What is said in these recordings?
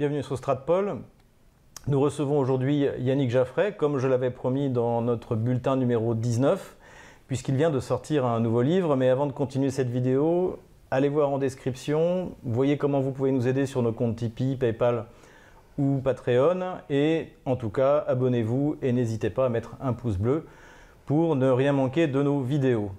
Bienvenue sur Stratpol. Nous recevons aujourd'hui Yannick Jaffray, comme je l'avais promis dans notre bulletin numéro 19, puisqu'il vient de sortir un nouveau livre. Mais avant de continuer cette vidéo, allez voir en description, voyez comment vous pouvez nous aider sur nos comptes Tipeee, PayPal ou Patreon. Et en tout cas, abonnez-vous et n'hésitez pas à mettre un pouce bleu pour ne rien manquer de nos vidéos.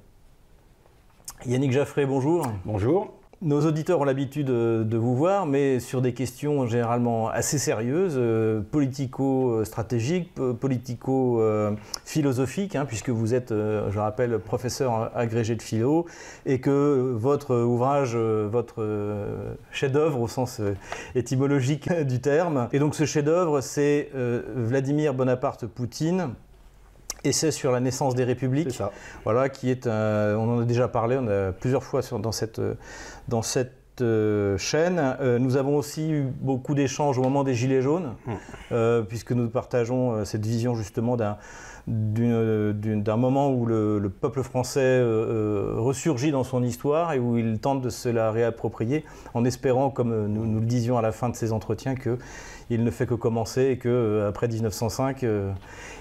Yannick Jaffray, bonjour. Bonjour. Nos auditeurs ont l'habitude de vous voir, mais sur des questions généralement assez sérieuses, euh, politico-stratégiques, politico-philosophiques, hein, puisque vous êtes, euh, je rappelle, professeur agrégé de philo, et que votre ouvrage, euh, votre chef-d'œuvre au sens étymologique du terme, et donc ce chef-d'œuvre, c'est Vladimir Bonaparte Poutine Essai sur la naissance des républiques. Ça. Voilà, qui est un, on en a déjà parlé, on a plusieurs fois sur, dans cette, dans cette euh, chaîne. Euh, nous avons aussi eu beaucoup d'échanges au moment des Gilets jaunes, Hum. euh, puisque nous partageons euh, cette vision justement d'un d'un moment où le, le peuple français euh, euh, ressurgit dans son histoire et où il tente de se la réapproprier en espérant, comme euh, nous, nous le disions à la fin de ces entretiens, que il ne fait que commencer et que euh, après 1905, euh,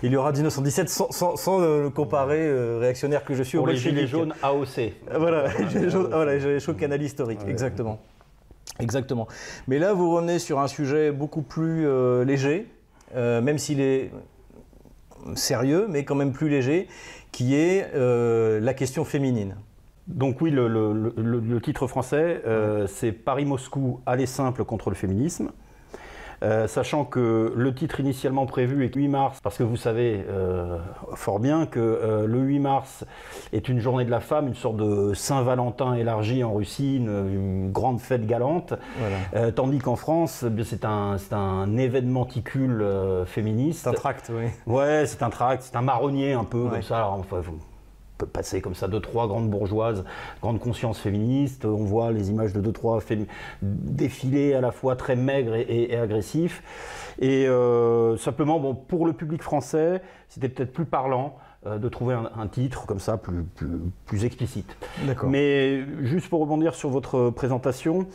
il y aura 1917 sans, sans- sans, le comparer euh, réactionnaire que je suis au Pour les gilets jaunes AOC. Voilà, chaud, voilà, chaud canal historique, exactement. Exactement. Mais là, vous revenez sur un sujet beaucoup plus léger, même s'il est sérieux, mais quand même plus léger, qui est euh, la question féminine. Donc oui, le, titre français, euh, c'est Paris-Moscou, aller simple contre le féminisme. Euh, sachant que le titre initialement prévu est 8 mars, parce que vous savez euh, fort bien que euh, le 8 mars est une journée de la femme, une sorte de Saint-Valentin élargi en Russie, une, une grande fête galante, Voilà. Tandis qu'en France, eh c'est un, un événementicule euh, féministe. C'est un tract, oui. Ouais, c'est un tract, c'est un marronnier un peu Ouais. comme ça. Enfin, vous- peut passer comme ça deux trois grandes bourgeoises, grande conscience féministe. On voit les images de deux trois défilés à la fois très maigres et, et- et agressifs. Et euh, simplement, bon, pour le public français, c'était peut-être plus parlant. euh, de trouver un, un titre comme ça plus, plus, plus explicite. Mais juste pour rebondir sur votre présentation,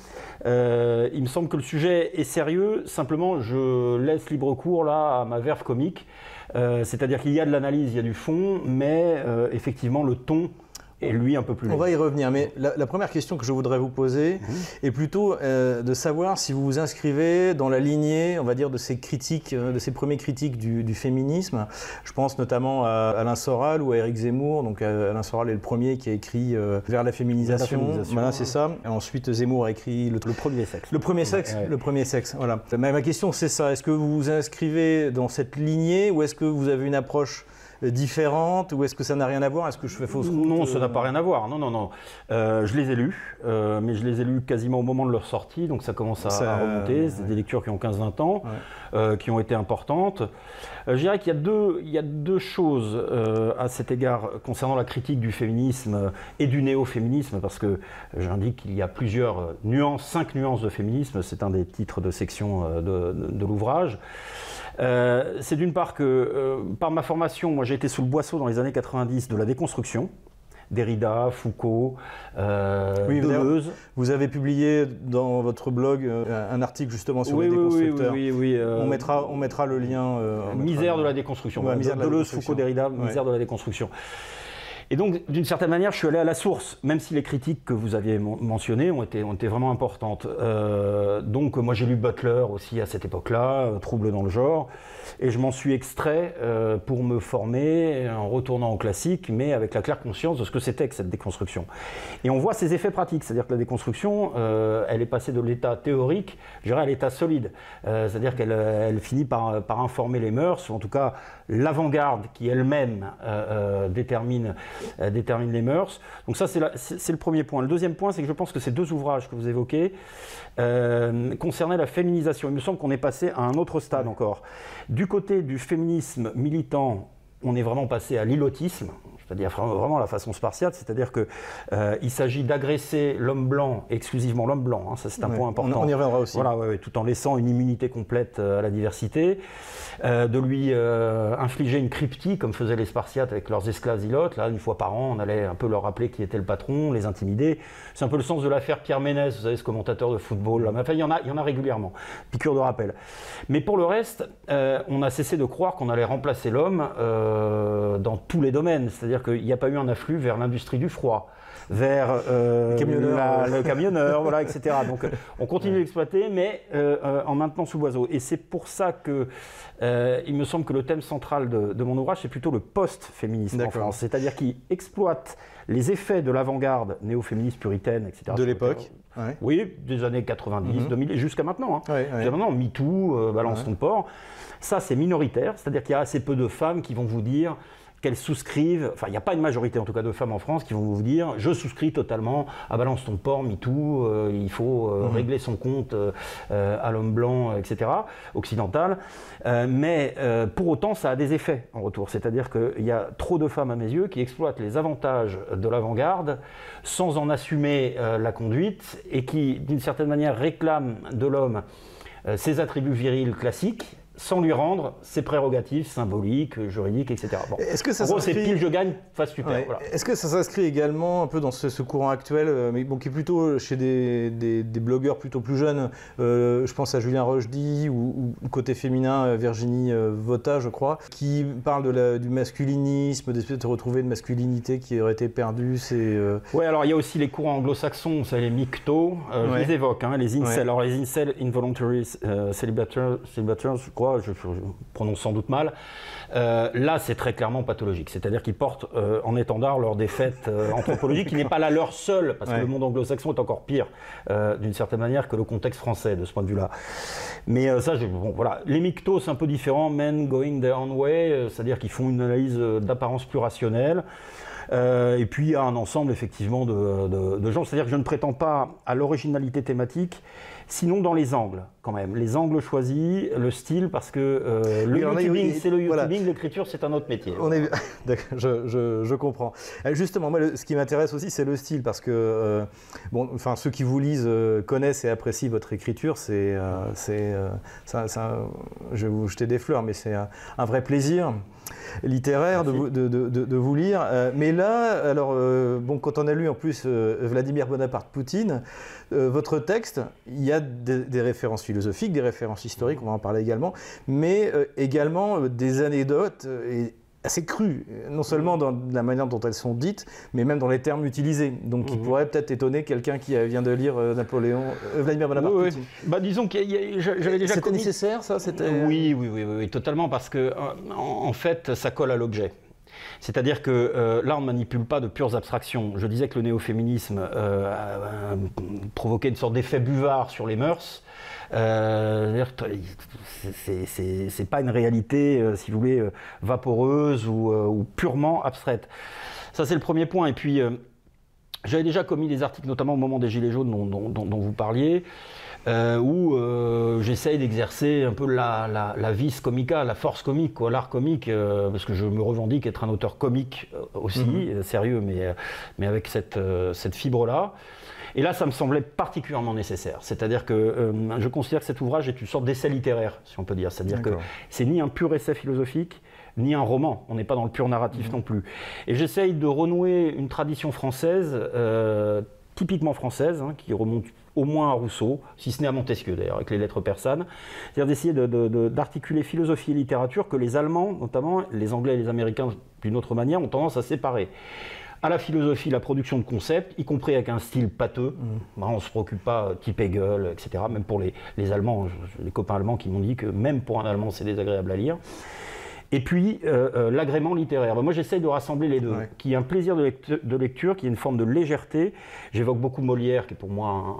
euh, il me semble que le sujet est sérieux. Simplement, je laisse libre cours là à ma verve comique. Euh, C'est-à-dire qu'il y a de l'analyse, il y a du fond, mais euh, effectivement le ton est lui un peu plus. On va y revenir, mais la, la première question que je voudrais vous poser est plutôt euh, de savoir si vous vous inscrivez dans la lignée, on va dire, de ces critiques, euh, de ces premiers critiques du, du féminisme. Je pense notamment à Alain Soral ou à Éric Zemmour. Donc euh, Alain Soral est le premier qui a écrit euh, Vers la féminisation. Vers la féminisation, Voilà, ouais. c'est ça. Et ensuite Zemmour a écrit le, Le premier sexe. le premier sexe, Ouais. le premier sexe, voilà. Ma, ma question c'est ça. Est-ce que vous vous inscrivez dans cette lignée ou est-ce que vous avez une approche euh, différente ou est-ce que ça n'a rien à voir? Est-ce que je fais fausse route Non, ça euh, n'a pas rien à voir. Non, non, non. Euh, je les ai lus, euh, mais je les ai lus quasiment au moment de leur sortie, donc ça commence à, Ça, à remonter. ouais. C'est des lectures qui ont 15-20 ans, Ouais. euh, qui ont été importantes. Euh, je dirais qu'il y a deux, choses euh, à cet égard concernant la critique du féminisme et du néo-féminisme, parce que j'indique qu'il y a plusieurs euh, nuances, cinq nuances de féminisme. C'est un des titres de section euh, de, l'ouvrage. Euh, c'est d'une part que, euh, par ma formation, moi j'ai été sous le boisseau dans les années 90 de la déconstruction. Derrida, Foucault, euh, Oui, Deleuze. Vous avez publié dans votre blog euh, un article justement sur Oui, les déconstructeurs. oui, oui, oui, euh, On, mettra, on mettra le lien. euh, mettra Misère le- de la déconstruction. Ouais, misère de la Deleuze, déconstruction. Foucault, Derrida, misère de la déconstruction. Et donc, d'une certaine manière, je suis allé à la source, même si les critiques que vous aviez mentionnées ont été, vraiment importantes. Euh, donc, moi, j'ai lu Butler aussi à cette époque-là, euh, Trouble dans le genre, et je m'en suis extrait euh, pour me former en retournant au classique, mais avec la claire conscience de ce que c'était que cette déconstruction. Et on voit ses effets pratiques, c'est-à-dire que la déconstruction, elle est passée de l'état théorique, je dirais, à l'état solide. C'est-à-dire qu'elle elle finit par, informer les mœurs, ou en tout cas l'avant-garde qui elle-même détermine, détermine les mœurs. Donc ça, c'est le premier point. Le deuxième point, c'est que je pense que ces deux ouvrages que vous évoquez euh, concernaient la féminisation. Il me semble qu'on est passé à un autre stade encore. Du côté du féminisme militant, on est vraiment passé à l'ilotisme. C'est-à-dire vraiment la façon spartiate, c'est-à-dire qu'il euh, s'agit d'agresser l'homme blanc, exclusivement l'homme blanc, hein, ça c'est un point important. On, y reviendra aussi. Voilà, tout en laissant une immunité complète euh, à la diversité, euh, de lui infliger une cryptie, comme faisaient les Spartiates avec leurs esclaves ilotes. Là, une fois par an, on allait un peu leur rappeler qui était le patron, les intimider. C'est un peu le sens de l'affaire Pierre Ménès, vous savez, ce commentateur de football. Là. Enfin, il y, en a, il y en a régulièrement, piqûre de rappel. Mais pour le reste, on a cessé de croire qu'on allait remplacer l'homme dans tous les domaines, c'est-à-dire qu'il n'y a pas eu un afflux vers l'industrie du froid, vers euh, le camionneur, voilà, etc. Donc euh, on continue d'exploiter, mais euh, en maintenant sous oiseau. Et c'est pour ça que il me semble que le thème central de, mon ouvrage, c'est plutôt le post-féminisme en France, c'est-à-dire qui exploite les effets de l'avant-garde néo-féministe puritaine, etc. De l'époque Oui, des années 90, 2000, mhm. et jusqu'à maintenant. Hein. Jusqu'à maintenant, MeToo, Balance ton port. Ça, c'est minoritaire, c'est-à-dire qu'il y a assez peu de femmes qui vont vous dire qu'elles souscrivent, enfin il n'y a pas une majorité en tout cas de femmes en France qui vont vous dire je souscris totalement à balance ton port, MeToo, euh, il faut euh, mhm. régler son compte euh, à l'homme blanc, etc., occidental. mais pour autant ça a des effets en retour, c'est-à-dire qu'il y a trop de femmes à mes yeux qui exploitent les avantages de l'avant-garde sans en assumer la conduite et qui d'une certaine manière réclament de l'homme ses attributs virils classiques sans lui rendre ses prérogatives symboliques, juridiques, etc. Est-ce que ça en gros, c'est pile je gagne, face super. Est-ce que ça s'inscrit également un peu dans ce, courant actuel, euh, mais bon, qui est plutôt chez des, blogueurs plutôt plus jeunes euh, Je pense à Julien Rochdy ou, côté féminin, euh, Virginie Vota, je crois, qui parle de du masculinisme, d'essayer de retrouver une masculinité qui aurait été perdue. C'est. Oui, alors il y a aussi les courants anglo-saxons, ça les mictos, je les évoque, hein, les incels. Alors les incels, involuntary celibators, je crois je, prononce sans doute mal. Euh, là, c'est très clairement pathologique. C'est-à-dire qu'ils portent euh, en étendard leur défaite euh, anthropologique, qui n'est pas la leur seule, parce que le monde anglo-saxon est encore pire, d'une certaine manière, que le contexte français, de ce point de vue-là. Mais ça, bon, voilà. Les mictos, c'est un peu différent. Men going their own way, c'est-à-dire qu'ils font une analyse d'apparence plus rationnelle. et puis il y a un ensemble effectivement de, de gens. C'est-à-dire que je ne prétends pas à l'originalité thématique, Sinon, dans les angles, quand même. Les angles choisis, le style, parce que euh, le YouTubing, c'est le YouTubing, l'écriture, c'est un autre métier. On est... je, je, comprends. Euh, justement, moi, ce qui m'intéresse aussi, c'est le style, parce que euh, bon, enfin, ceux qui vous lisent connaissent et apprécient votre écriture. C'est, c'est, ça, je vais vous jeter des fleurs, mais c'est un vrai plaisir littéraire de vous, de, de, vous, lire. Euh, mais là, alors, euh, bon, quand on a lu en plus euh, Vladimir Bonaparte Poutine, votre texte, il y a des, références philosophiques, des références historiques, on va en parler également, mais également des anecdotes. Et, assez crues, non seulement dans la manière dont elles sont dites, mais même dans les termes utilisés. Donc, qui mhm. pourrait peut-être étonner quelqu'un qui vient de lire euh, Napoléon, euh, Vladimir Bonaparte. Oui, Bah, disons que j'avais déjà. C'était nécessaire, ça oui, oui, oui, oui, totalement, parce que en, fait, ça colle à l'objet. C'est-à-dire que euh, là, on ne manipule pas de pures abstractions. Je disais que le néo-féminisme a provoqué une sorte d'effet buvard sur les mœurs. Euh, c'est pas une réalité, euh, si vous voulez, euh, vaporeuse ou, purement abstraite. Ça, c'est le premier point. Et puis, j'avais déjà commis des articles, notamment au moment des Gilets jaunes dont, vous parliez, où j'essaye d'exercer un peu la, la, vis comica, la force comique, l'art comique, parce que je me revendique être un auteur comique aussi, mm-hmm. sérieux, mais, mais avec cette, cette fibre-là. Et là, ça me semblait particulièrement nécessaire. C'est-à-dire que euh, je considère que cet ouvrage est une sorte d'essai littéraire, si on peut dire. C'est-à-dire que c'est ni un pur essai philosophique, ni un roman. On n'est pas dans le pur narratif mhm. non plus. Et j'essaye de renouer une tradition française, euh, typiquement française, hein, qui remonte au moins à Rousseau, si ce n'est à Montesquieu d'ailleurs, avec les lettres persanes. C'est-à-dire d'essayer d'articuler philosophie et littérature que les Allemands, notamment les Anglais et les Américains d'une autre manière, ont tendance à séparer à la philosophie, la production de concepts, y compris avec un style pâteux. Mm. on ne se préoccupe pas, euh, type Hegel, etc. Même pour les, Allemands, les copains allemands qui m'ont dit que même pour un Allemand, c'est désagréable à lire. Et puis, euh, euh, l'agrément littéraire. moi, j'essaye de rassembler les deux. Qui est un plaisir de, lecture, qui est une forme de légèreté. J'évoque beaucoup Molière, qui est pour moi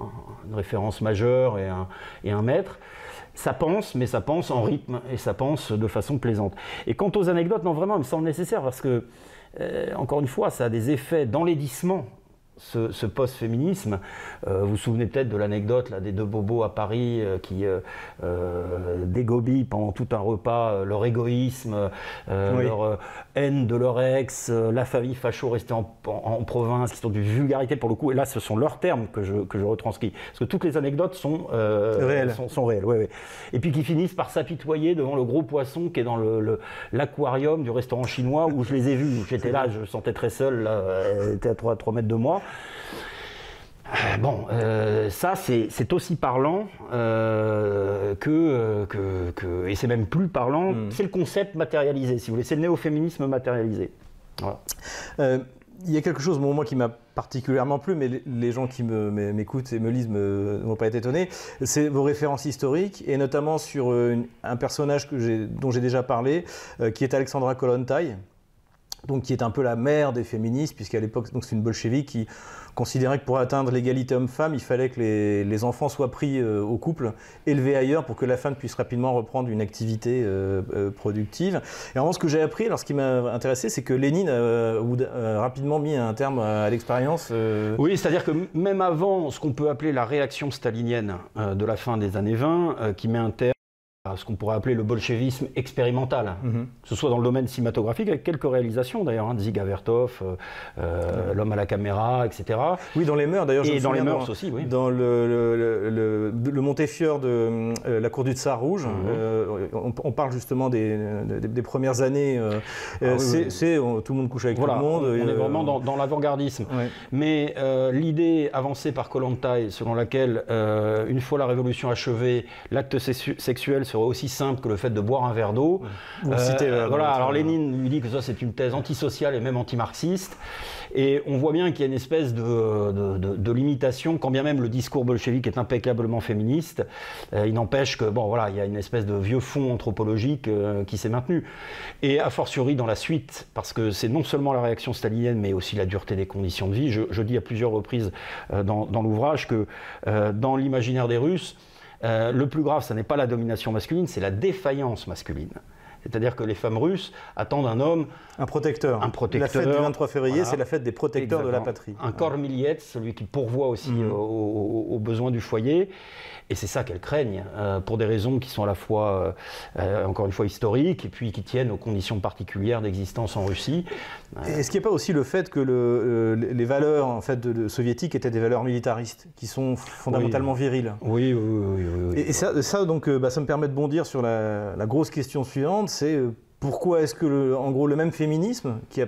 une référence majeure et un, et un maître ça pense, mais ça pense en rythme et ça pense de façon plaisante. Et quant aux anecdotes, non, vraiment, il me semble nécessaire parce que euh, encore une fois, ça a des effets d'enlaidissement ce, post-féminisme. Euh, vous vous souvenez peut-être de l'anecdote des deux bobos à Paris euh, qui euh, dégobillent pendant tout un repas leur égoïsme, leur haine de leur ex, la famille facho restée en, province, qui sont du vulgarité pour le coup. Et là, ce sont leurs termes que je, que je retranscris. Parce que toutes les anecdotes sont réelles. Sont, réelles Et puis qui finissent par s'apitoyer devant le gros poisson qui est dans l'aquarium le, du restaurant chinois où je les ai vus. J'étais là, je me sentais très seul, là, elle était à 3, 3 mètres de moi. Euh, bon, euh, ça c'est aussi parlant euh, que, que, et c'est même plus parlant, hmm. c'est le concept matérialisé, si vous voulez, c'est le néo-féminisme matérialisé. il y a quelque chose, moi, qui m'a particulièrement plu, mais les gens qui m'écoutent et me lisent ne vont pas être étonnés, c'est vos références historiques, et notamment sur un personnage que dont j'ai déjà parlé, qui est Alexandra Kollontai, donc qui est un peu la mère des féministes, puisqu'à l'époque, c'est une bolchevique qui considérait que pour atteindre l'égalité homme-femme, il fallait que les, enfants soient pris euh, au couple, élevés ailleurs, pour que la femme puisse rapidement reprendre une activité euh, euh, productive. Et en ce que j'ai appris, alors ce qui m'a intéressé, c'est que Lénine a rapidement mis un terme à, l'expérience. Oui, c'est-à-dire que même avant ce qu'on peut appeler la réaction stalinienne de la fin des années 20, qui met un terme ce qu'on pourrait appeler le bolchevisme expérimental, mhm. que ce soit dans le domaine cinématographique, avec quelques réalisations d'ailleurs, hein, Ziga Vertov, euh, euh, L'homme à la caméra, etc. Oui, dans les mœurs d'ailleurs. Et dans les mœurs aussi, oui. Dans le, le, le, Montefiore de euh, la cour du Tsar Rouge, mhm. on, parle justement des, des, premières années. Ah c'est tout le monde couche avec tout le monde. On, est vraiment dans, dans l'avant-gardisme. Mais l'idée avancée par Kollontai, selon laquelle une fois la révolution achevée, l'acte sexuel se aussi simple que le fait de boire un verre d'eau. Euh, voilà, alors Lénine lui dit que ça c'est une thèse antisociale et même antimarxiste. Et on voit bien qu'il y a une espèce de, de, limitation, quand bien même le discours bolchevique est impeccablement féministe, euh, il n'empêche que, bon voilà, il y a une espèce de vieux fond anthropologique euh, qui s'est maintenu. Et a fortiori dans la suite, parce que c'est non seulement la réaction stalinienne, mais aussi la dureté des conditions de vie. Je, dis à plusieurs reprises dans, dans l'ouvrage que dans l'imaginaire des Russes, euh, le plus grave, ce n'est pas la domination masculine, c'est la défaillance masculine. C'est-à-dire que les femmes russes attendent un homme. Un protecteur. Un protecteur. La fête du 23 février, c'est la fête des protecteurs de la patrie. Un corps milliette, celui qui pourvoit aussi mmh. aux, besoins du foyer. Et c'est ça qu'elles craignent, euh, pour des raisons qui sont à la fois, euh, euh, encore une fois, historiques, et puis qui tiennent aux conditions particulières d'existence en Russie. Est-ce qu'il n'y a pas aussi le fait que les valeurs en fait, de, soviétiques étaient des valeurs militaristes, qui sont fondamentalement viriles Oui, oui, oui. Et, ça, donc, bah, ça me permet de bondir sur la, la grosse question suivante, c'est pourquoi est-ce que, en gros, le même féminisme, qui a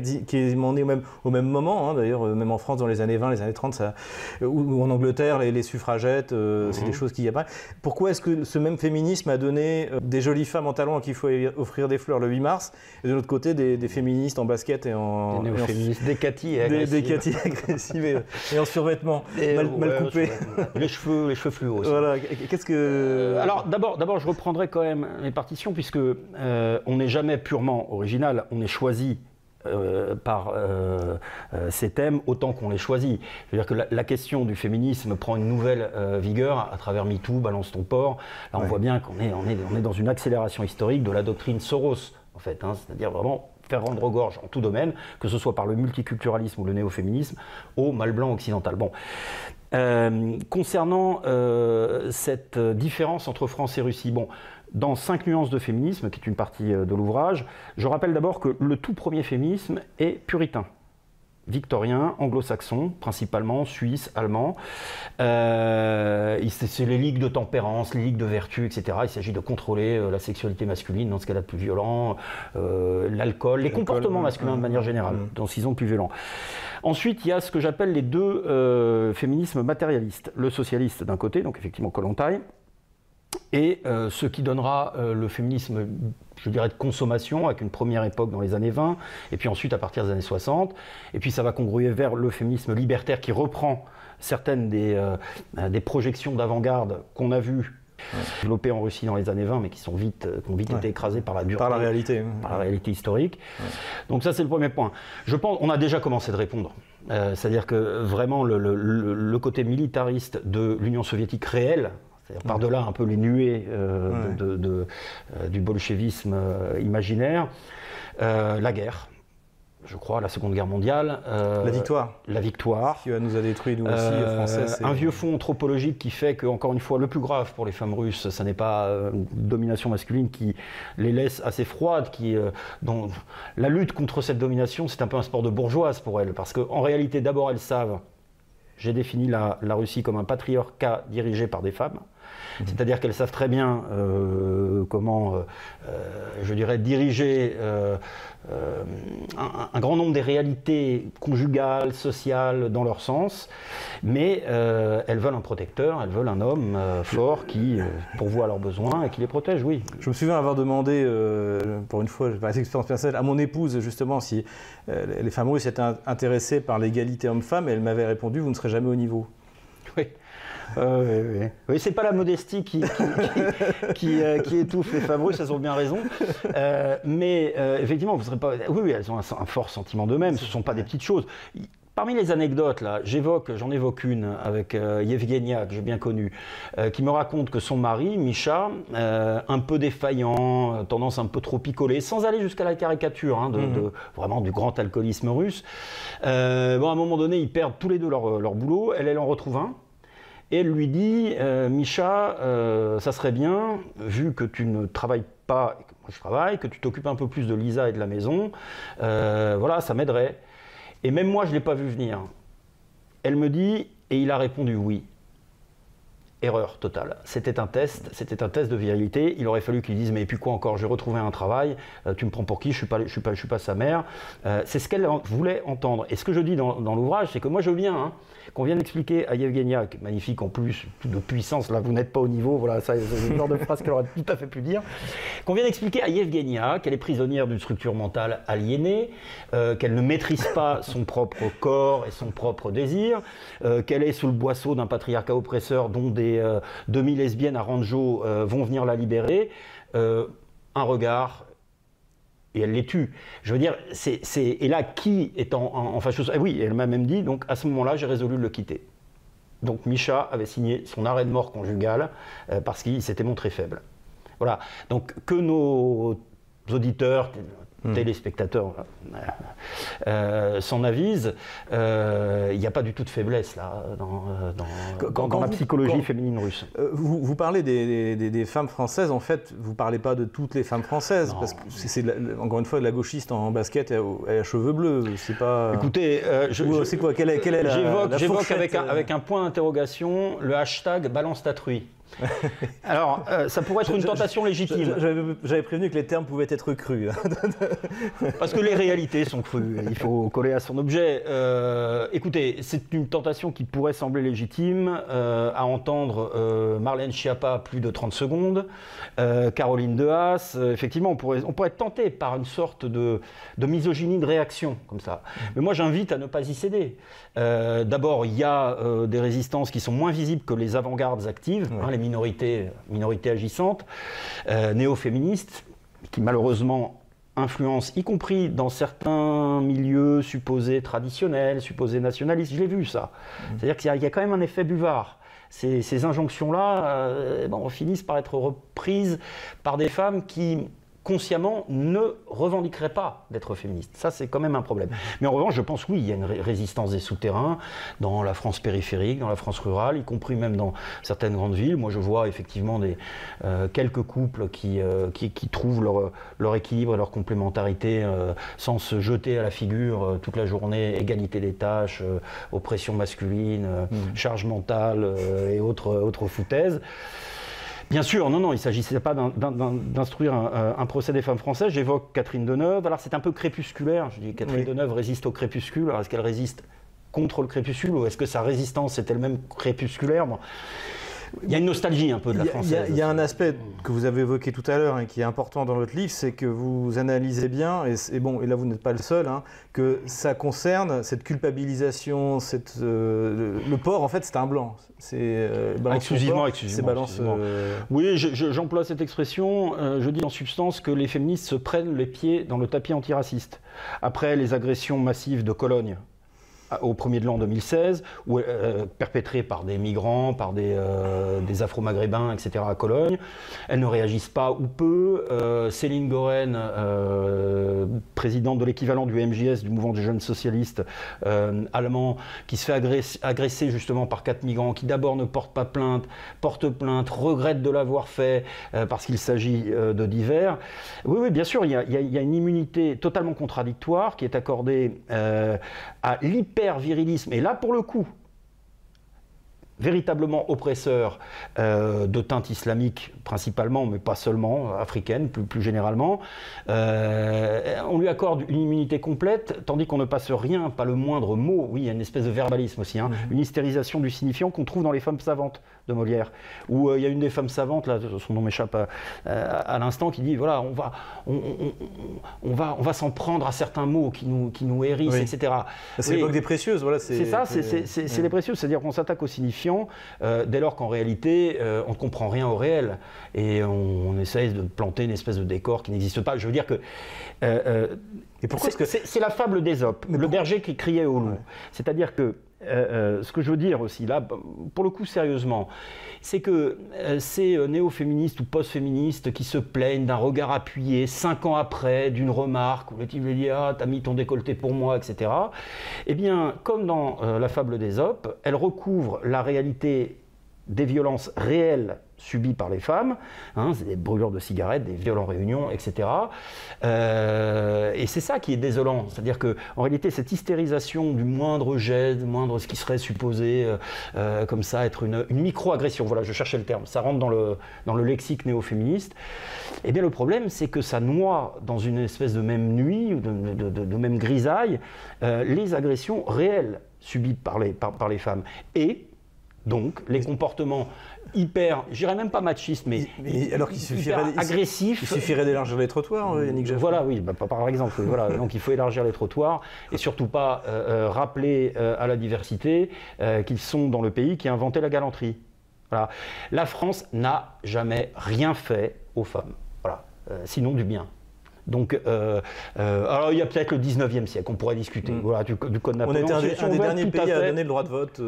qui est né au même, au même moment, hein, d'ailleurs, euh, même en France dans les années 20, les années 30, ça, ou, en Angleterre, les, suffragettes, euh, c'est des mhm. choses qui y a pas. Pourquoi est-ce que ce même féminisme a donné euh, des jolies femmes en talons à qui il faut offrir des fleurs le 8 mars, et de l'autre côté des, féministes en basket et en. Des féministes décatis et agressives. agressives et, en survêtement, mal, coupés. les cheveux, les cheveux fluo aussi. Voilà, qu'est-ce que. alors d'abord, d'abord, je reprendrai quand même les partitions, puisque on n'est jamais purement original, on est choisi euh, par euh, euh, ces thèmes autant qu'on les choisit. Je veux dire que la, question du féminisme prend une nouvelle vigueur à travers MeToo, Balance ton port. Là, on voit bien qu'on est, on est, on est dans une accélération historique de la doctrine Soros, en fait. Hein. C'est-à-dire vraiment faire rendre gorge en tout domaine, que ce soit par le multiculturalisme ou le néo-féminisme, au mal blanc occidental. Bon. concernant cette différence entre France et Russie, bon, dans 5 nuances de féminisme, qui est une partie euh, de l'ouvrage, je rappelle d'abord que le tout premier féminisme est puritain victorien, anglo-saxon, principalement, suisse, allemand. Euh, c'est les ligues de tempérance, les ligues de vertu, etc. Il s'agit de contrôler euh, la sexualité masculine dans ce qu'elle a de plus violent, l'alcool, les comportements masculins de manière générale, mmh. dans ce qu'ils ont de plus violent. Ensuite, il y a ce que j'appelle les deux féminismes matérialistes. Le socialiste d'un côté, donc effectivement Kolontai, et euh, ce qui donnera euh, le féminisme, je dirais, de consommation, avec une première époque dans les années 20, et puis ensuite à partir des années 60, et puis ça va congruer vers le féminisme libertaire qui reprend certaines des, euh, des projections d'avant-garde qu'on a vues développées en Russie dans les années 20, mais qui, sont vite, qui ont vite été écrasées par la dureté. Par la réalité. Par la réalité historique. Donc ça, c'est le premier point. Je pense, on a déjà commencé de répondre. C'est-à-dire que vraiment, le, le, le, côté militariste de l'Union soviétique réelle, par-delà un peu les nuées euh, euh, du bolchevisme euh, imaginaire, la guerre. je crois, la Seconde Guerre mondiale. la victoire. La victoire. Qui nous a détruit, nous aussi, Français. Un vieux fond anthropologique qui fait que, encore une fois, le plus grave pour les femmes russes, ce n'est pas une domination masculine qui les laisse assez froides, qui, dont la lutte contre cette domination, c'est un peu un sport de bourgeoise pour elles, parce qu'en réalité, d'abord, elles savent j'ai défini la, Russie comme un patriarcat dirigé par des femmes. Mhm. C'est-à-dire qu'elles savent très bien euh, comment, euh, euh, je dirais, diriger un, grand nombre des réalités conjugales, sociales, dans leur sens, mais elles veulent un protecteur, elles veulent un homme fort qui pourvoit à leurs besoins et qui les protège, oui. Je me souviens avoir demandé, pour une fois, par expérience personnelle, à mon épouse justement si les femmes russes étaient intéressées par l'égalité homme-femme, et elle m'avait répondu, vous ne serez jamais au niveau. Oui. Euh, oui, oui. c'est pas la modestie qui, qui, euh, étouffe les russes, elles ont bien raison. Euh, mais effectivement, vous serez pas. Oui, oui, elles ont un, fort sentiment d'eux-mêmes, ce ne sont pas des petites choses. Parmi les anecdotes, là, j'évoque, j'en évoque une avec Yevgenia, que j'ai bien connue, qui me raconte que son mari, Misha, un peu défaillant, tendance un peu trop picolée, sans aller jusqu'à la caricature, hein, mhm. de, vraiment du grand alcoolisme russe. bon, à un moment donné, ils perdent tous les deux leur, leur boulot. Elle, elle en retrouve un. Et elle lui dit, euh, Micha, euh, ça serait bien, vu que tu ne travailles pas, que je travaille, que tu t'occupes un peu plus de Lisa et de la maison, euh, voilà, ça m'aiderait. Et même moi, je ne l'ai pas vu venir. Elle me dit, et il a répondu oui. Erreur totale. C'était un test, c'était un test de virilité. Il aurait fallu qu'il dise mais puis quoi encore J'ai retrouvé un travail. tu me prends pour qui Je suis pas, je suis pas, je suis pas sa mère. c'est ce qu'elle voulait entendre. Et ce que je dis dans, l'ouvrage, c'est que moi je viens. Hein, qu'on vient d'expliquer à Yevgenia, magnifique en plus, de puissance, là vous n'êtes pas au niveau, voilà, ça c'est le genre de phrase qu'elle aurait tout à fait pu dire, qu'on vient d'expliquer à Yevgenia qu'elle est prisonnière d'une structure mentale aliénée, euh, qu'elle ne maîtrise pas son propre corps et son propre désir, euh, qu'elle est sous le boisseau d'un patriarcat oppresseur dont des euh, demi-lesbiennes à Ranjo vont venir la libérer. un regard, et elle les tue. Je veux dire, c'est, et là, qui est en, en, fâcheuse ah Oui, elle m'a même dit, donc à ce moment-là, j'ai résolu de le quitter. Donc Micha avait signé son arrêt de mort conjugal euh, parce qu'il s'était montré faible. Voilà. Donc que nos auditeurs, Hmm. téléspectateurs euh, s'en avisent, euh, il n'y a pas du tout de faiblesse là dans, dans, la psychologie féminine russe. Euh, vous, vous, parlez des, des, femmes françaises, en fait, vous ne parlez pas de toutes les femmes françaises, parce que c'est encore une fois de la gauchiste en basket et à, cheveux bleus, c'est pas... Écoutez, je, c'est quoi? Quelle est, quelle est la J'évoque avec, un, avec un point d'interrogation le hashtag balance ta truie. Alors, euh, ça pourrait être une tentation légitime. J'avais prévenu que les termes pouvaient être crus. Parce que les réalités sont crues. Il faut coller à son objet. Euh, écoutez, c'est une tentation qui pourrait sembler légitime euh, à entendre Marlène Schiappa plus de 30 secondes, Caroline Dehaas. effectivement, on pourrait, on pourrait être tenté par une sorte de, de misogynie de réaction comme ça. Mais moi, j'invite à ne pas y céder. D'abord, il y a des résistances qui sont moins visibles que les avant-gardes actives. Hein, les minorités agissantes, euh, néo-féministes, qui malheureusement influencent, y compris dans certains milieux supposés traditionnels, supposés nationalistes. Je l'ai vu ça. Mmh. C'est-à-dire qu'il y, a quand même un effet buvard. Ces, injonctions-là euh, bon, finissent par être reprises par des femmes qui consciemment ne revendiquerait pas d'être féministe. Ça, c'est quand même un problème. Mais en revanche, je pense oui, il y a une résistance des souterrains dans la France périphérique, dans la France rurale, y compris même dans certaines grandes villes. Moi, je vois effectivement des, euh, quelques couples qui, euh, qui, trouvent leur, leur, équilibre et leur complémentarité euh, sans se jeter à la figure toute la journée, égalité des tâches, oppression masculine, mmh. charge mentale et autres, autres foutaises. Bien sûr, non, non, il ne s'agissait pas d'instruire euh, un, procès des femmes françaises. J'évoque Catherine Deneuve. Alors c'est un peu crépusculaire. Je dis Catherine Deneuve résiste au crépuscule. Alors est-ce qu'elle résiste contre le crépuscule ou est-ce que sa résistance est elle-même crépusculaire? Il y a une nostalgie un peu de la française. Il y, a un aspect que vous avez évoqué tout à l'heure et qui est important dans votre livre, c'est que vous analysez bien, et, bon, et là vous n'êtes pas le seul, hein, que ça concerne cette culpabilisation, cette, euh, le, port en fait c'est un blanc. C'est euh, exclusivement, exclusivement, balance, euh, Oui, j'emploie cette expression. je dis en substance que les féministes se prennent les pieds dans le tapis antiraciste. Après les agressions massives de Cologne au premier de l'an 2016, où, euh, perpétrée par des migrants, par des, euh, Afro-Maghrébins, etc. à Cologne. Elles ne réagissent pas ou peu. Euh, Céline Goren, présidente de l'équivalent du MJS, du mouvement des jeunes socialistes allemands, qui se fait agresser, justement par quatre migrants, qui d'abord ne portent pas plainte, portent plainte, regrette de l'avoir fait parce qu'il s'agit de divers. Oui, oui, bien sûr, il y, a, une immunité totalement contradictoire qui est accordée à l'hyper virilisme, et là pour le coup, véritablement oppresseur euh, de teinte islamique principalement, mais pas seulement, africaine plus, plus généralement. Euh, on lui accorde une immunité complète, tandis qu'on ne passe rien, pas le moindre mot. Oui, il y a une espèce de verbalisme aussi, hein. mm-hmm. une hystérisation du signifiant qu'on trouve dans les femmes savantes de Molière, où euh, il y a une des femmes savantes, là, son nom m'échappe à, l'instant, qui dit voilà, on va, on, va, on va s'en prendre à certains mots qui nous, qui nous hérissent, etc. C'est l'époque des précieuses, voilà. C'est ça, c'est les précieuses, c'est-à-dire qu'on s'attaque au signifiant euh, dès lors qu'en réalité, euh, on ne comprend rien au réel et on, essaye de planter une espèce de décor qui n'existe pas. Je veux dire que. C'est la fable d'Ésope, le berger qui criait au loup. C'est-à-dire que euh, euh, ce que je veux dire aussi, là, pour le coup sérieusement, c'est que euh, ces néo-féministes ou post-féministes qui se plaignent d'un regard appuyé cinq ans après, d'une remarque, où le type lui dit Ah, t'as mis ton décolleté pour moi, etc. Eh bien, comme dans la fable d'Ésope, elle recouvre la réalité des violences réelles subies par les femmes, hein, des brûlures de cigarettes, des viols en réunion, etc. Euh, et c'est ça qui est désolant, c'est-à-dire que en réalité cette hystérisation du moindre geste, du moindre ce qui serait supposé euh, euh, comme ça être une, micro-agression, voilà, je cherchais le terme, ça rentre dans le, dans le lexique néo-féministe. Eh bien le problème, c'est que ça noie dans une espèce de même nuit, de, de, même grisaille, les agressions réelles subies par les, par les femmes. Et donc, les comportements hyper, j'irais même pas machistes, mais, alors qu'il suffirait agressifs. Il suffirait d'élargir les trottoirs, euh, Yannick Voilà, oui, bah, par exemple. voilà, donc il faut élargir les trottoirs et surtout pas euh, euh, rappeler à la diversité qu'ils sont dans le pays qui a inventé la galanterie. Voilà. La France n'a jamais rien fait aux femmes. Voilà. sinon du bien. Donc, alors il y a peut-être le 19e siècle, on pourrait discuter mm. voilà, du, Code Napoléon. On était un, des derniers pays à, donner le droit de vote.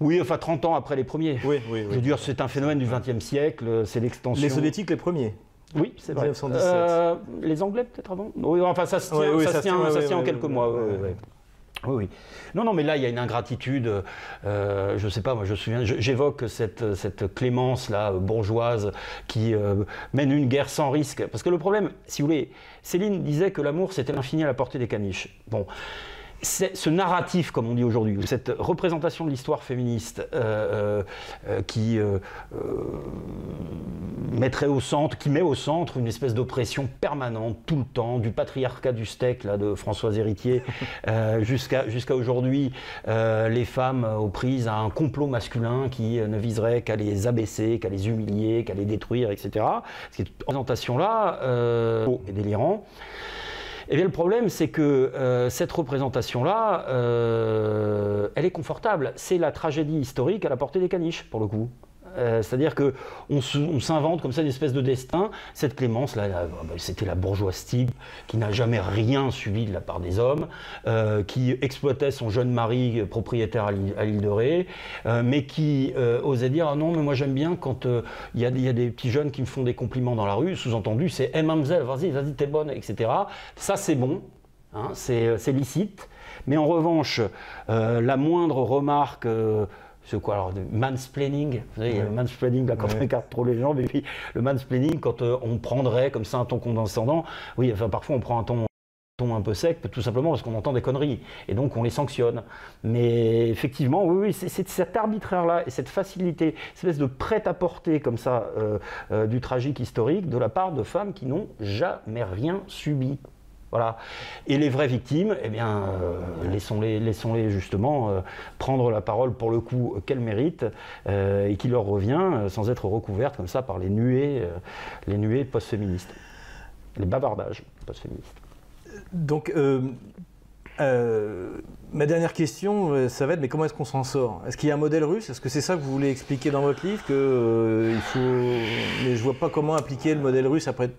Oui, enfin 30 ans après les premiers. Oui, oui, Je veux dire, c'est un phénomène du XXe siècle, c'est l'extension. Les soviétiques les premiers. Oui, c'est vrai. Euh, les Anglais peut-être avant? Oui, enfin ça se tient, ça, tient, ça tient en quelques mois. Oui, oui. Non, non, mais là, il y a une ingratitude. Euh, je ne sais pas, moi, je me souviens, j'évoque cette, cette clémence-là, bourgeoise, qui euh, mène une guerre sans risque. Parce que le problème, si vous voulez, Céline disait que l'amour, c'était l'infini à la portée des caniches. Bon ce narratif, comme on dit aujourd'hui, cette représentation de l'histoire féministe euh, euh, euh, qui mettrait au centre, qui met au centre une espèce d'oppression permanente tout le temps, du patriarcat du steak là, de Françoise Héritier jusqu'à jusqu'à aujourd'hui, les femmes aux prises à un complot masculin qui ne viserait qu'à les abaisser, qu'à les humilier, qu'à les détruire, etc. Cette représentation-là est délirant. Eh bien, le problème, c'est que euh, cette représentation-là, euh, elle est confortable. C'est la tragédie historique à la portée des caniches, pour le coup. Euh, c'est-à-dire qu'on s'invente comme ça une espèce de destin. Cette Clémence, là, ah bah, c'était la bourgeoise type qui n'a jamais rien subi de la part des hommes, euh, qui exploitait son jeune mari propriétaire à l'île de Ré, euh, mais qui osait dire Ah non, mais moi j'aime bien quand il y, a des petits jeunes qui me font des compliments dans la rue. Sous-entendu, c'est Hey mamzelle, vas-y, vas-y, t'es bonne, etc. Ça, c'est bon, hein, c'est licite. Mais en revanche, la moindre remarque c'est quoi alors mansplaining vous savez, le mansplaining là quand on écarte trop les jambes et puis le mansplaining quand euh, on prendrait comme ça un ton condescendant oui enfin parfois on prend un ton ton un peu sec, tout simplement parce qu'on entend des conneries, et donc on les sanctionne. Mais effectivement, oui, oui c'est cet arbitraire-là et cette facilité, cette espèce de prêt-à-porter comme ça euh, euh, du tragique historique de la part de femmes qui n'ont jamais rien subi. Voilà. Et les vraies victimes, eh bien, euh, laissons-les, laissons-les justement euh, prendre la parole pour le coup qu'elles méritent euh, et qui leur revient sans être recouvertes comme ça par les nuées, les nuées post-féministes, les bavardages post-féministes. Donc, ma dernière question, ça va être mais comment est-ce qu'on s'en sort? Est-ce qu'il y a un modèle russe? Est-ce que c'est ça que vous voulez expliquer dans votre livre que il faut... Mais je vois pas comment appliquer le modèle russe après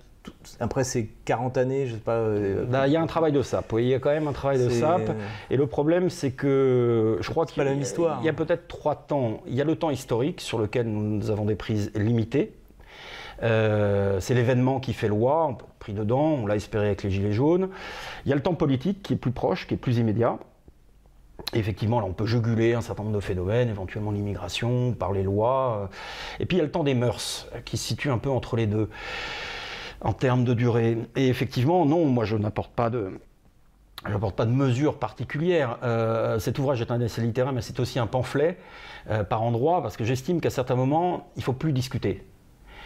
après ces 40 années, je sais pas. Euh, bah, il y a un travail de sape. il y a quand même un travail de sape. Et le problème, c'est que je crois qu'il y, histoire. Il y a peut-être trois temps. Il y a le temps historique sur lequel nous avons des prises limitées. Euh, c'est l'événement qui fait loi, on pris dedans, on l'a espéré avec les Gilets jaunes. Il y a le temps politique qui est plus proche, qui est plus immédiat. effectivement, là, on peut juguler un certain nombre de phénomènes, éventuellement l'immigration, par les lois. Et puis, il y a le temps des mœurs, qui se situe un peu entre les deux en termes de durée. Et effectivement, non, moi je n'apporte pas de, n'apporte pas de mesures particulières. Euh, cet ouvrage est un essai littéraire, mais c'est aussi un pamphlet euh, par endroit, parce que j'estime qu'à certains moments, il ne faut plus discuter.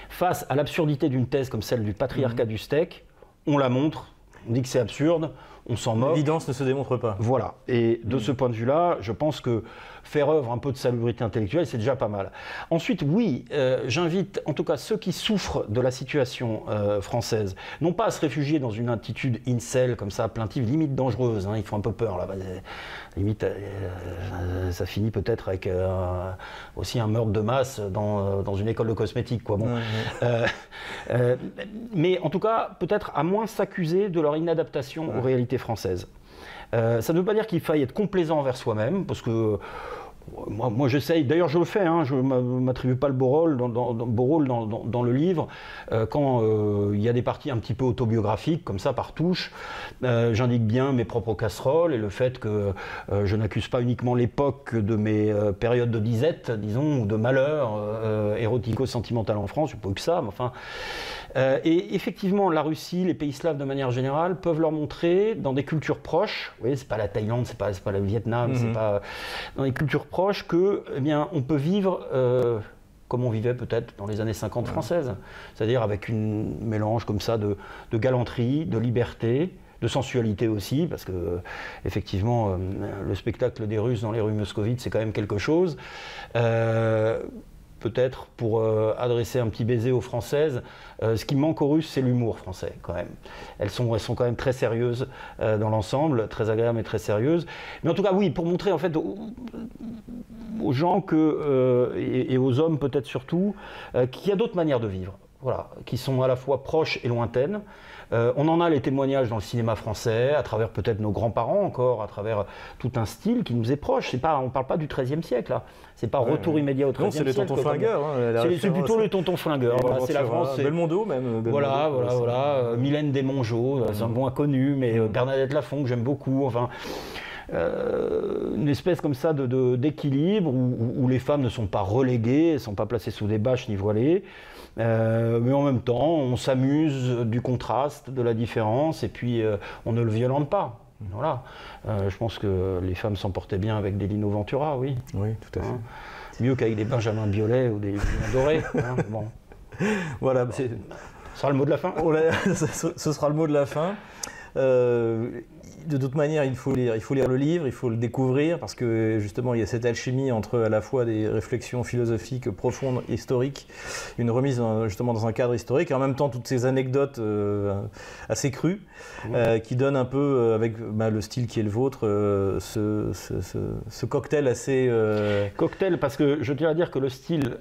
Face à l'absurdité d'une thèse comme celle du patriarcat mmh. du steak, on la montre, on dit que c'est absurde, on s'en moque. L'évidence ne se démontre pas. Voilà. Et de mmh. ce point de vue-là, je pense que faire œuvre un peu de salubrité intellectuelle, c'est déjà pas mal. Ensuite, oui, euh, j'invite en tout cas ceux qui souffrent de la situation euh, française, non pas à se réfugier dans une attitude incel comme ça, plaintive, limite dangereuse, hein, ils font un peu peur là. limite, euh, ça finit peut-être avec aussi un meurtre de masse dans, dans, une école de cosmétiques, quoi. Bon. mais en tout cas, peut-être à moins s'accuser de leur inadaptation aux réalités françaises. Euh, ça ne veut pas dire qu'il faille être complaisant envers soi-même, parce que moi, moi j'essaye, d'ailleurs je le fais, hein, je ne m'attribue pas le beau rôle dans, dans, le livre. Euh, quand euh, il y a des parties un petit peu autobiographiques, comme ça, par touche, euh, j'indique bien mes propres casseroles et le fait que je n'accuse pas uniquement l'époque de mes périodes de disette, disons, ou de malheur érotico-sentimental en France, je pas que ça, mais enfin. et effectivement, la Russie, les pays slaves de manière générale, peuvent leur montrer dans des cultures proches, vous voyez, c'est pas la Thaïlande, c'est pas, pas le Vietnam, c'est mhm. pas. dans des cultures proche que, eh bien, on peut vivre euh, comme on vivait peut-être dans les années 50 françaises, c'est-à-dire avec une mélange comme ça de, galanterie, de liberté, de sensualité aussi, parce que effectivement, euh, le spectacle des Russes dans les rues moscovites, c'est quand même quelque chose. Euh, peut-être pour euh, adresser un petit baiser aux Françaises. Euh, ce qui manque aux Russes, c'est l'humour français quand même. Elles sont, quand même très sérieuses euh, dans l'ensemble, très agréables et très sérieuses. Mais en tout cas, oui, pour montrer en fait aux, gens et, aux hommes peut-être surtout, qu'il y a d'autres manières de vivre. Voilà, qui sont à la fois proches et lointaines. Euh, on en a les témoignages dans le cinéma français, à travers peut-être nos grands-parents encore, à travers tout un style qui nous est proche. C'est pas, on ne parle pas du XIIIe siècle, là. C'est pas retour immédiat au XIIIe siècle. c'est les tontons flingueurs. Hein, c'est plutôt les tontons flingueurs. c'est la France. Belmondo même. voilà, voilà, voilà. Euh, Mylène Desmongeaux, euh, c'est un bon inconnu, mais Bernadette Lafont que j'aime beaucoup. Enfin. une espèce comme ça d'équilibre où, les femmes ne sont pas reléguées, elles ne sont pas placées sous des bâches ni voilées. Euh, mais en même temps, on s'amuse du contraste, de la différence, et puis euh, on ne le violente pas. Voilà. Euh, je pense que les femmes s'en portaient bien avec des Lino Ventura, oui. Oui, tout à fait. Hein. Mieux qu'avec des Benjamin Biolay ou des dorés. Hein, bon. Voilà. Ce sera le mot de la fin. Ce sera le mot de la fin de toute manière, il faut, lire, il faut lire le livre, il faut le découvrir, parce que justement, il y a cette alchimie entre à la fois des réflexions philosophiques profondes, historiques, une remise justement dans un cadre historique, et en même temps toutes ces anecdotes euh, assez crues, euh, qui donnent un peu, euh, avec bah, le style qui est le vôtre, ce, cocktail assez... Cocktail, parce que je tiens à dire que le style,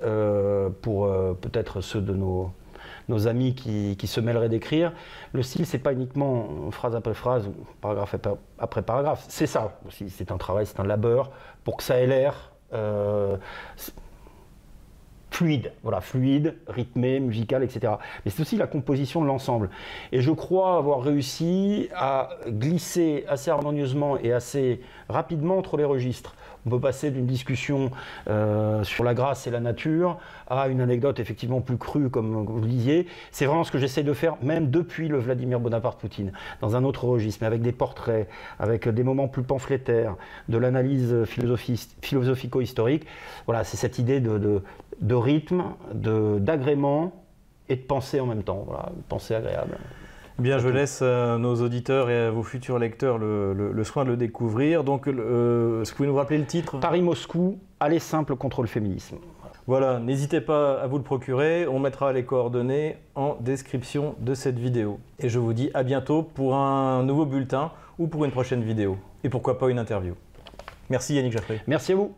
pour peut-être ceux de nos nos amis qui, se mêleraient d'écrire. Le style, c'est pas uniquement phrase après phrase ou paragraphe après paragraphe. C'est ça aussi. C'est un travail, c'est un labeur pour que ça ait l'air euh, fluide. Voilà, fluide, rythmé, musical, etc. Mais c'est aussi la composition de l'ensemble. Et je crois avoir réussi à glisser assez harmonieusement et assez rapidement entre les registres. On peut passer d'une discussion euh, sur la grâce et la nature à une anecdote effectivement plus crue, comme vous le disiez. C'est vraiment ce que j'essaie de faire, même depuis le Vladimir Bonaparte-Poutine, dans un autre registre, mais avec des portraits, avec des moments plus pamphlétaires, de l'analyse philosophico-historique. Voilà, c'est cette idée de, de rythme, d'agrément et de pensée en même temps. Voilà, une pensée agréable. Bien, je laisse à nos auditeurs et à vos futurs lecteurs le, soin de le découvrir. Donc, euh, est-ce que vous pouvez nous rappeler le titre? Paris-Moscou, aller simple contre le féminisme. Voilà, n'hésitez pas à vous le procurer. On mettra les coordonnées en description de cette vidéo. Et je vous dis à bientôt pour un nouveau bulletin ou pour une prochaine vidéo. Et pourquoi pas une interview. Merci Yannick Jaffré. Merci à vous.